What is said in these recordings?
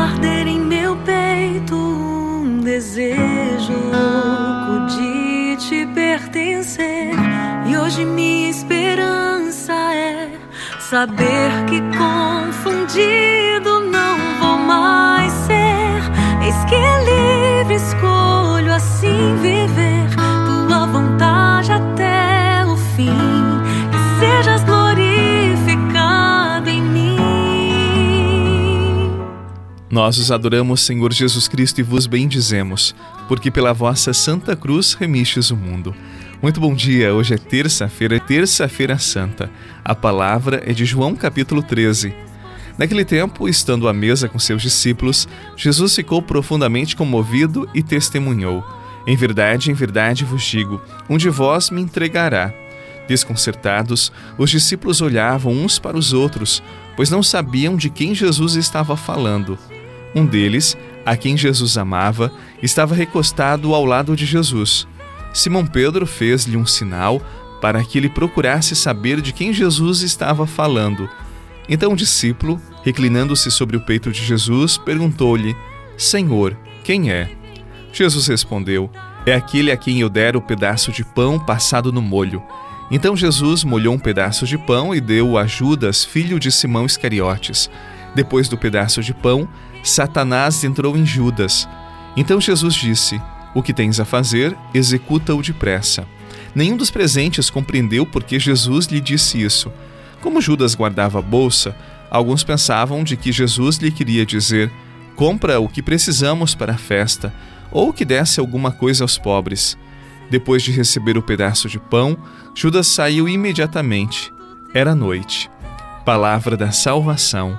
arder em meu peito um desejo louco de te pertencer. E hoje minha esperança é saber que confundido Nós os adoramos, Senhor Jesus Cristo, e vos bendizemos, porque pela vossa Santa Cruz remistes o mundo. Muito bom dia, hoje é terça-feira, terça-feira santa. A palavra é de João capítulo 13. Naquele tempo, estando à mesa com seus discípulos, Jesus ficou profundamente comovido e testemunhou: Em verdade, em verdade vos digo, um de vós me entregará. Desconcertados, os discípulos olhavam uns para os outros, pois não sabiam de quem Jesus estava falando. Um deles, a quem Jesus amava, estava recostado ao lado de Jesus. Simão Pedro fez-lhe um sinal para que ele procurasse saber de quem Jesus estava falando. Então o discípulo, reclinando-se sobre o peito de Jesus, perguntou-lhe: Senhor, quem é? Jesus respondeu: É aquele a quem eu der o pedaço de pão passado no molho. Então Jesus molhou um pedaço de pão e deu a Judas, filho de Simão Iscariotes. Depois do pedaço de pão, Satanás entrou em Judas. Então Jesus disse: o que tens a fazer, executa-o depressa. Nenhum dos presentes compreendeu por que Jesus lhe disse isso. Como Judas guardava a bolsa, alguns pensavam de que Jesus lhe queria dizer: compra o que precisamos para a festa, ou que desse alguma coisa aos pobres. Depois de receber o pedaço de pão, Judas saiu imediatamente. Era noite. Palavra da salvação.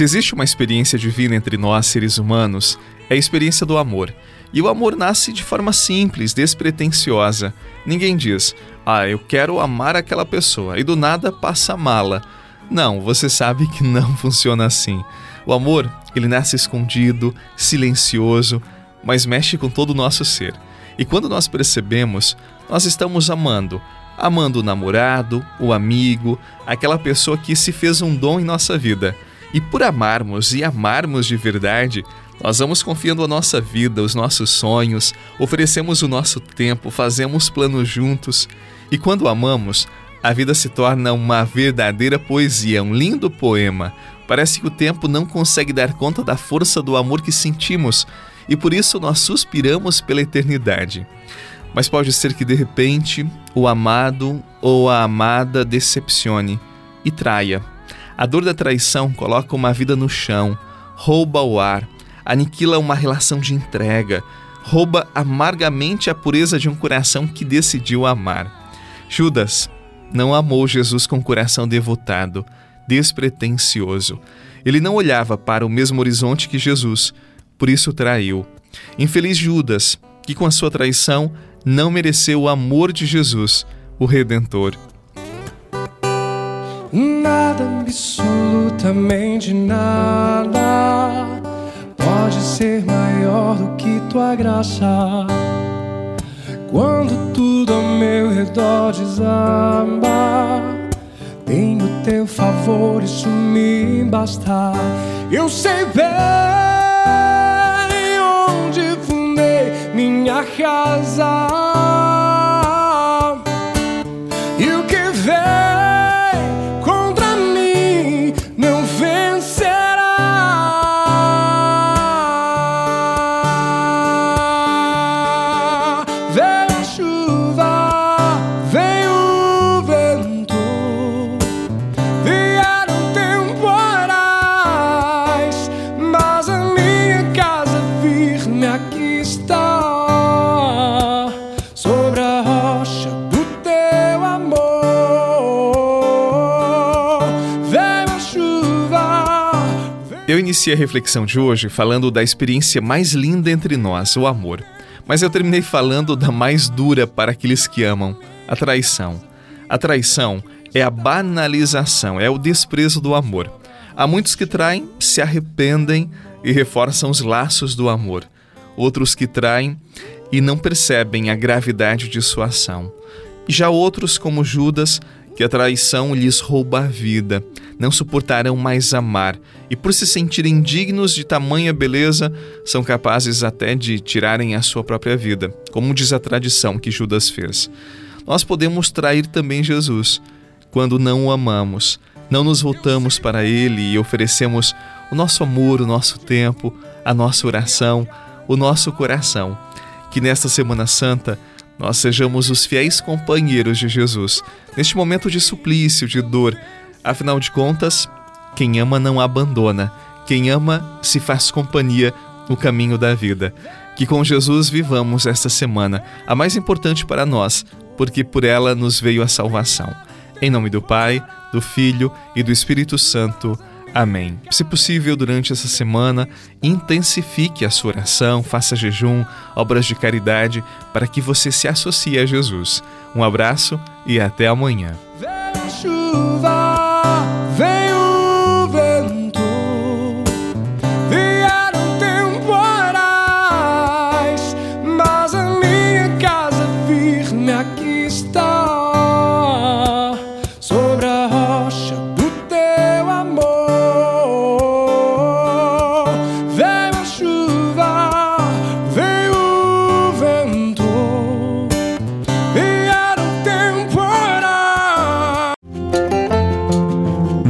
Se existe uma experiência divina entre nós, seres humanos, é a experiência do amor. E o amor nasce de forma simples, despretensiosa. Ninguém diz, ah, eu quero amar aquela pessoa, e do nada passa a mala. Não, você sabe que não funciona assim. O amor, ele nasce escondido, silencioso, mas mexe com todo o nosso ser. E quando nós percebemos, nós estamos amando. Amando o namorado, o amigo, aquela pessoa que se fez um dom em nossa vida. E por amarmos e amarmos de verdade, nós vamos confiando a nossa vida, os nossos sonhos, oferecemos o nosso tempo, fazemos planos juntos. E quando amamos, a vida se torna uma verdadeira poesia, um lindo poema. Parece que o tempo não consegue dar conta da força do amor que sentimos e por isso nós suspiramos pela eternidade. Mas pode ser que de repente o amado ou a amada decepcione e traia a dor da traição coloca uma vida no chão, rouba o ar, aniquila uma relação de entrega, rouba amargamente a pureza de um coração que decidiu amar. Judas não amou Jesus com coração devotado, despretensioso. Ele não olhava para o mesmo horizonte que Jesus, por isso traiu. Infeliz Judas, que com a sua traição não mereceu o amor de Jesus, o Redentor. Nada, absolutamente nada pode ser maior do que tua graça. Quando tudo ao meu redor desaba, tenho teu favor, isso me basta. Eu sei bem onde fundei minha casa. E o que vem iniciei a reflexão de hoje falando da experiência mais linda entre nós, o amor. Mas eu terminei falando da mais dura para aqueles que amam, a traição. A traição é a banalização, é o desprezo do amor. Há muitos que traem, se arrependem e reforçam os laços do amor. Outros que traem e não percebem a gravidade de sua ação. Já outros, como Judas, que a traição lhes rouba a vida, não suportarão mais amar e, por se sentirem dignos de tamanha beleza, são capazes até de tirarem a sua própria vida, como diz a tradição que Judas fez. Nós podemos trair também Jesus quando não o amamos, não nos voltamos para Ele e oferecemos o nosso amor, o nosso tempo, a nossa oração, o nosso coração. Que nesta Semana Santa nós sejamos os fiéis companheiros de Jesus neste momento de suplício, de dor. Afinal de contas, quem ama não abandona, quem ama se faz companhia no caminho da vida. Que com Jesus vivamos esta semana, a mais importante para nós, porque por ela nos veio a salvação. Em nome do Pai, do Filho e do Espírito Santo. Amém. Se possível, durante essa semana, intensifique a sua oração, faça jejum, obras de caridade, para que você se associe a Jesus. Um abraço e até amanhã.